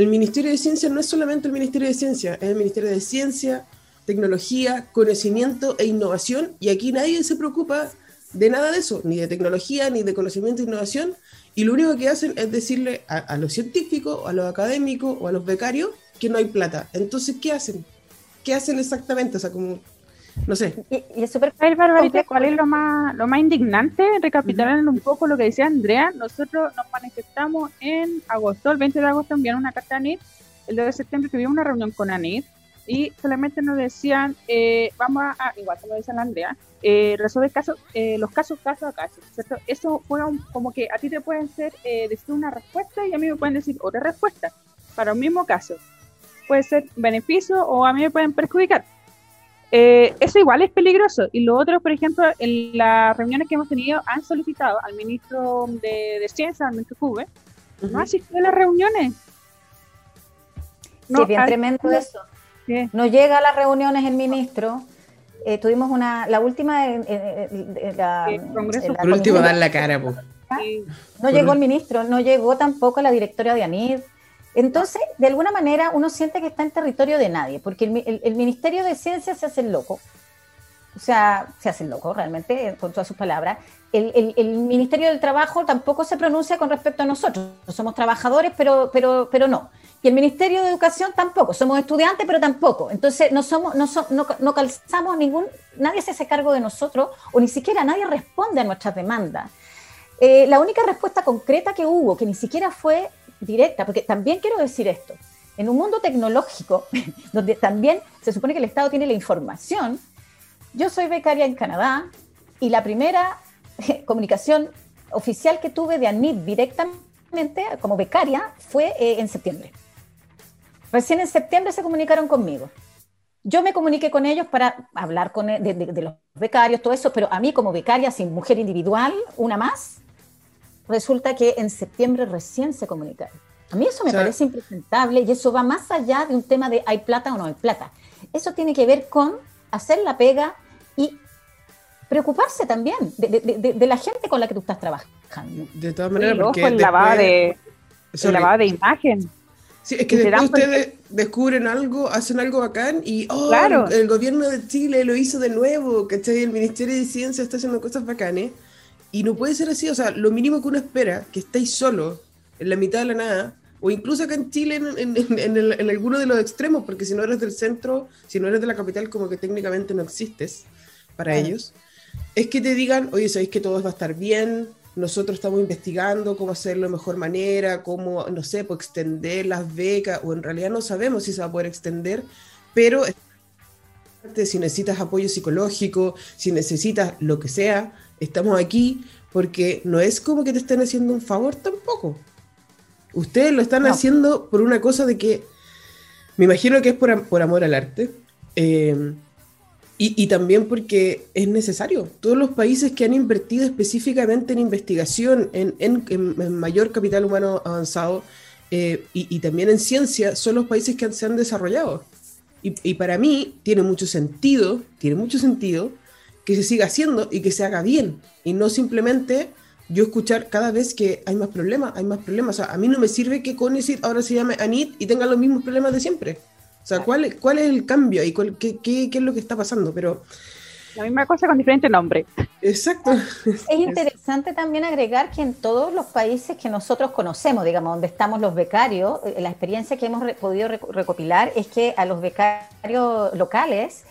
El Ministerio de Ciencia no es solamente el Ministerio de Ciencia, es el Ministerio de Ciencia, Tecnología, Conocimiento e Innovación. Y aquí nadie se preocupa de nada de eso, ni de tecnología, ni de conocimiento e innovación, y lo único que hacen es decirle a, los científicos, a los académicos o a los becarios que no hay plata. Entonces, ¿qué hacen? ¿Qué hacen exactamente? O sea, como, no sé. Y, y es súper... Barbarita, ¿cuál es lo más, lo más indignante? Recapitulando uh -huh. un poco lo que decía Andrea, nosotros nos manifestamos en agosto, el 20 de agosto enviaron una carta a ANIT, el 2 de septiembre tuvimos una reunión con ANIT, y solamente nos decían, eh, vamos a, igual como dice la Andrea, eh, resolver casos, eh, los casos caso a caso, ¿cierto? Eso fue un, como que a ti te pueden ser, eh, decir una respuesta y a mí me pueden decir otra respuesta para un mismo caso. Puede ser beneficio o a mí me pueden perjudicar. Eh, eso igual es peligroso. Y lo otro, por ejemplo, en las reuniones que hemos tenido, han solicitado al ministro de, de Ciencia, al ministro Cube, uh -huh. no asistió a las reuniones. No, sí, bien tremendo eso. ¿Qué? No llega a las reuniones el ministro. Eh, tuvimos una, la última, eh, eh, la, Congreso. La Por último, dar la cara, po. No llegó el ministro, no llegó tampoco la directora de ANID. Entonces, de alguna manera, uno siente que está en territorio de nadie, porque el, Ministerio de Ciencia se hace el loco. O sea, se hace el loco realmente, con todas sus palabras. El, el, Ministerio del Trabajo tampoco se pronuncia con respecto a nosotros. Somos trabajadores, pero, pero, pero no. Y el Ministerio de Educación tampoco. Somos estudiantes, pero tampoco. Entonces, no, somos, no, so, no, no calzamos ningún. Nadie se hace cargo de nosotros, o ni siquiera nadie responde a nuestras demandas. Eh, la única respuesta concreta que hubo, que ni siquiera fue directa, porque también quiero decir esto, en un mundo tecnológico, [laughs] donde también se supone que el Estado tiene la información, yo soy becaria en Canadá y la primera [laughs] comunicación oficial que tuve de ANID directamente como becaria fue eh, en septiembre. Recién en septiembre se comunicaron conmigo. Yo me comuniqué con ellos para hablar con, de, de, de los becarios, todo eso, pero a mí como becaria, sin mujer individual, una más, resulta que en septiembre recién se comunicaron. A mí eso me o sea, parece impresentable y eso va más allá de un tema de hay plata o no hay plata. Eso tiene que ver con hacer la pega y preocuparse también de, de, de, de la gente con la que tú estás trabajando. De todas maneras, sí, porque ojo, el lavado de, el lavado de imagen. Sí, es que después ustedes porque... descubren algo, hacen algo bacán y oh, claro. el, el, gobierno de Chile lo hizo de nuevo, ¿cachai? El Ministerio de Ciencia está haciendo cosas bacanes y no puede ser así, o sea, lo mínimo que uno espera, que estéis solos en la mitad de la nada, o incluso acá en Chile en, en, en, en, el, en alguno de los extremos, porque si no eres del centro, si no eres de la capital, como que técnicamente no existes para claro. ellos, es que te digan, oye, sabéis que todo va a estar bien, nosotros estamos investigando cómo hacerlo de mejor manera, cómo, no sé, pues extender las becas, o en realidad no sabemos si se va a poder extender, pero si necesitas apoyo psicológico, si necesitas lo que sea, estamos aquí porque no es como que te estén haciendo un favor tampoco. Ustedes lo están no. haciendo por una cosa de que, me imagino que es por, por amor al arte, eh, y, y, también porque es necesario. Todos los países que han invertido específicamente en investigación, en, en, en mayor capital humano avanzado eh, y, y, también en ciencia, son los países que se han desarrollado. Y, y, para mí tiene mucho sentido, tiene mucho sentido que se siga haciendo y que se haga bien. Y no simplemente yo escuchar cada vez que hay más problemas, hay más problemas. O sea, a mí no me sirve que Conicet ahora se llame Anit y tenga los mismos problemas de siempre. O sea, ¿cuál, cuál es el cambio y cuál, qué, qué, qué, es lo que está pasando? Pero... La misma cosa con diferente nombre. Exacto. Es interesante también agregar que en todos los países que nosotros conocemos, digamos, donde estamos los becarios, eh, la experiencia que hemos re podido recopilar es que a los becarios locales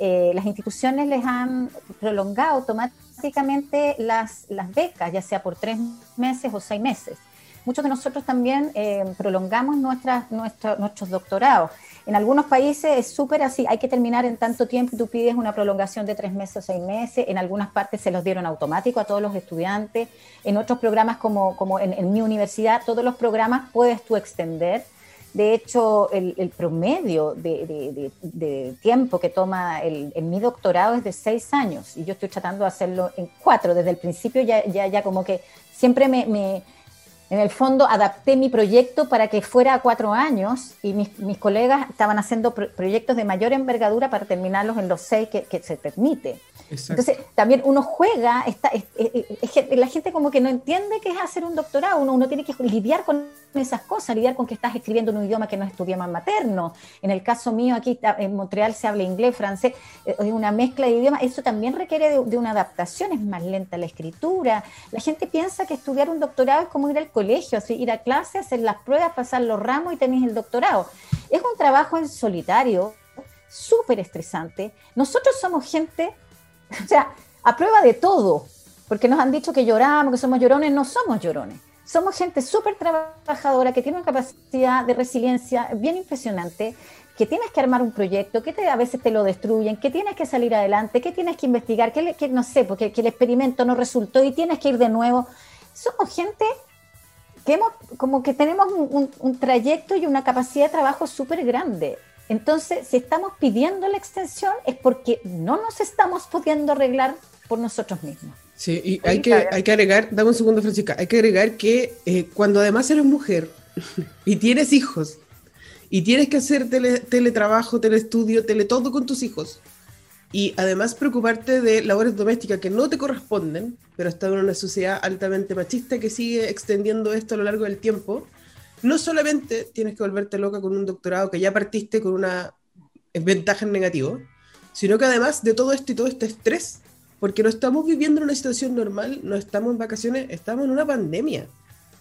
eh, las instituciones les han prolongado automáticamente las, las becas, ya sea por tres meses o seis meses. Muchos de nosotros también eh, prolongamos nuestras, nuestra, nuestros doctorados. En algunos países es súper así, hay que terminar en tanto tiempo y tú pides una prolongación de tres meses o seis meses. En algunas partes se los dieron automático a todos los estudiantes. En otros programas, como, como en, en mi universidad, todos los programas puedes tú extender. De hecho, el, el promedio de, tiempo que toma el, en mi doctorado es de seis años y yo estoy tratando de hacerlo en cuatro. Desde el principio ya, ya, ya como que siempre me, me en el fondo adapté mi proyecto para que fuera a cuatro años y mis, mis colegas estaban haciendo proyectos de mayor envergadura para terminarlos en los seis que, que se permite. Entonces, también uno juega, está, la gente como que no entiende qué es hacer un doctorado, uno, uno tiene que lidiar con esas cosas, lidiar con que estás escribiendo en un idioma que no es tu idioma materno. En el caso mío, aquí en Montreal se habla inglés, francés, es eh, una mezcla de idiomas, eso también requiere de, de, una adaptación, es más lenta la escritura. La gente piensa que estudiar un doctorado es como ir al colegio, así, ir a clase, hacer las pruebas, pasar los ramos y tenéis el doctorado. Es un trabajo en solitario, súper estresante. Nosotros somos gente [laughs] o sea, a prueba de todo, porque nos han dicho que lloramos, que somos llorones, no somos llorones. Somos gente súper trabajadora que tiene una capacidad de resiliencia bien impresionante, que tienes que armar un proyecto, que te, a veces te lo destruyen, que tienes que salir adelante, que tienes que investigar, que, no sé, porque que el experimento no resultó y tienes que ir de nuevo. Somos gente que hemos, como que tenemos un, un trayecto y una capacidad de trabajo súper grande. Entonces, si estamos pidiendo la extensión es porque no nos estamos pudiendo arreglar por nosotros mismos. Sí, y hay que, hay que agregar, dame un segundo, Francisca, hay que agregar que eh, cuando además eres mujer [laughs] y tienes hijos y tienes que hacer tele, teletrabajo, telestudio, tele todo con tus hijos y además preocuparte de labores domésticas que no te corresponden, pero estás en una sociedad altamente machista que sigue extendiendo esto a lo largo del tiempo, no solamente tienes que volverte loca con un doctorado que ya partiste con una ventaja en negativo, sino que además de todo esto y todo este estrés, porque no estamos viviendo en una situación normal, no estamos en vacaciones, estamos en una pandemia.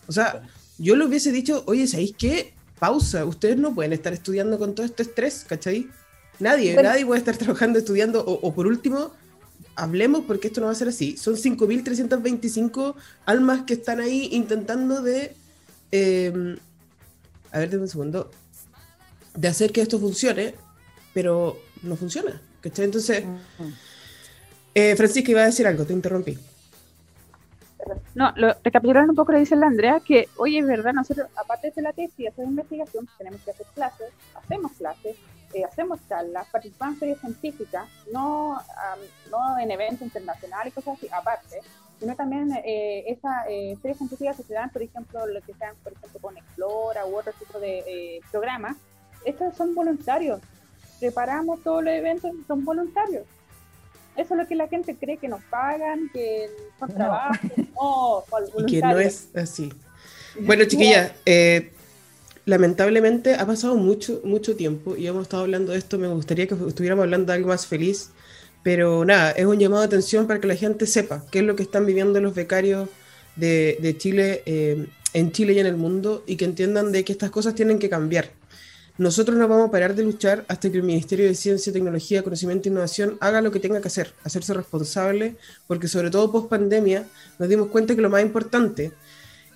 O sea, yo le hubiese dicho, oye, ¿sabéis qué? Pausa, ustedes no pueden estar estudiando con todo este estrés, ¿cachai? Nadie, nadie puede estar trabajando, estudiando, o, o por último, hablemos porque esto no va a ser así. Son 5.325 almas que están ahí intentando de eh, a ver, un segundo, de hacer que esto funcione, pero no funciona. ¿cachai? Entonces, eh, Francisca iba a decir algo, te interrumpí. No, lo, recapitulando un poco lo dice la Andrea, que oye, es verdad, nosotros, aparte de la tesis y hacer investigación, tenemos que hacer clases, hacemos clases, eh, hacemos charlas, participamos en ferias científicas, no, no en eventos internacionales y cosas así, aparte, sino también eh, esas eh, ferias científicas que se dan, por ejemplo, lo que sean, por ejemplo, con Explora u otro tipo de eh, programas, estos son voluntarios. Preparamos todos los eventos, son voluntarios. Eso es lo que la gente cree que nos pagan, que son trabajos, no, [laughs] Y que no es así. Bueno, chiquilla, eh, lamentablemente ha pasado mucho, mucho tiempo y hemos estado hablando de esto. Me gustaría que estuviéramos hablando de algo más feliz, pero nada, es un llamado de atención para que la gente sepa qué es lo que están viviendo los becarios de, Chile, eh, en Chile y en el mundo, y que entiendan de que estas cosas tienen que cambiar. Nosotros no vamos a parar de luchar hasta que el Ministerio de Ciencia, Tecnología, Conocimiento e Innovación haga lo que tenga que hacer, hacerse responsable, porque sobre todo post pandemia nos dimos cuenta que lo más importante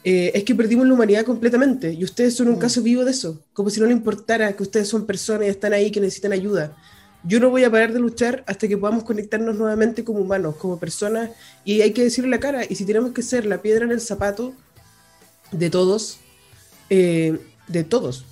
eh, es que perdimos la humanidad completamente y ustedes son un mm. caso vivo de eso, como si no le importara que ustedes son personas y están ahí que necesitan ayuda. Yo no voy a parar de luchar hasta que podamos conectarnos nuevamente como humanos, como personas, y hay que decirle la cara, y si tenemos que ser la piedra en el zapato de todos, eh, de todos,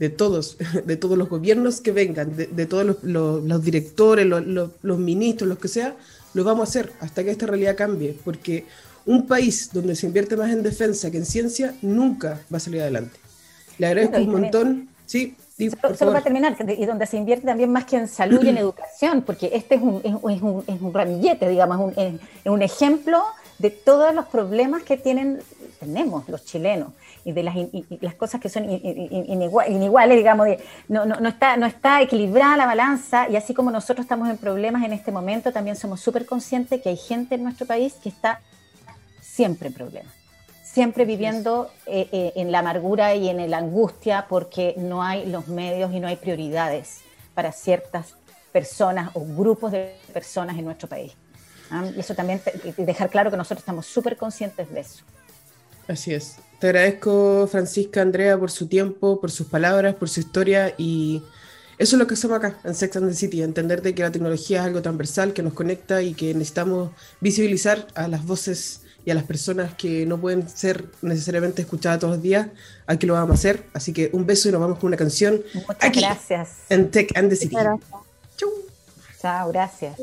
de todos, [laughs] de todos los gobiernos que vengan, de, todos los, los, directores, los, los, ministros, los que sea, lo vamos a hacer hasta que esta realidad cambie, porque un país donde se invierte más en defensa que en ciencia nunca va a salir adelante. Le agradezco un montón. Sí, solo, para terminar, y donde se invierte también más que en salud y en educación, porque este es un, es, un, es un, ramillete, digamos, es un, es un ejemplo de todos los problemas que tienen, tenemos los chilenos y de las, las cosas que son iniguales, digamos, no, no, no, está, no está equilibrada la balanza y así como nosotros estamos en problemas en este momento, también somos súper conscientes que hay gente en nuestro país que está siempre en problemas, siempre viviendo eh, eh, en la amargura y en la angustia porque no hay los medios y no hay prioridades para ciertas personas o grupos de personas en nuestro país. ¿ah? Y eso también, dejar claro que nosotros estamos súper conscientes de eso. Así es. Te agradezco, Francisca, Andrea, por su tiempo, por sus palabras, por su historia y eso es lo que hacemos acá en Sex and the City, entender que la tecnología es algo transversal que nos conecta y que necesitamos visibilizar a las voces y a las personas que no pueden ser necesariamente escuchadas todos los días, aquí lo vamos a hacer. Así que un beso y nos vamos con una canción. Muchas gracias. En Tech and the City. Chau. Chao, gracias.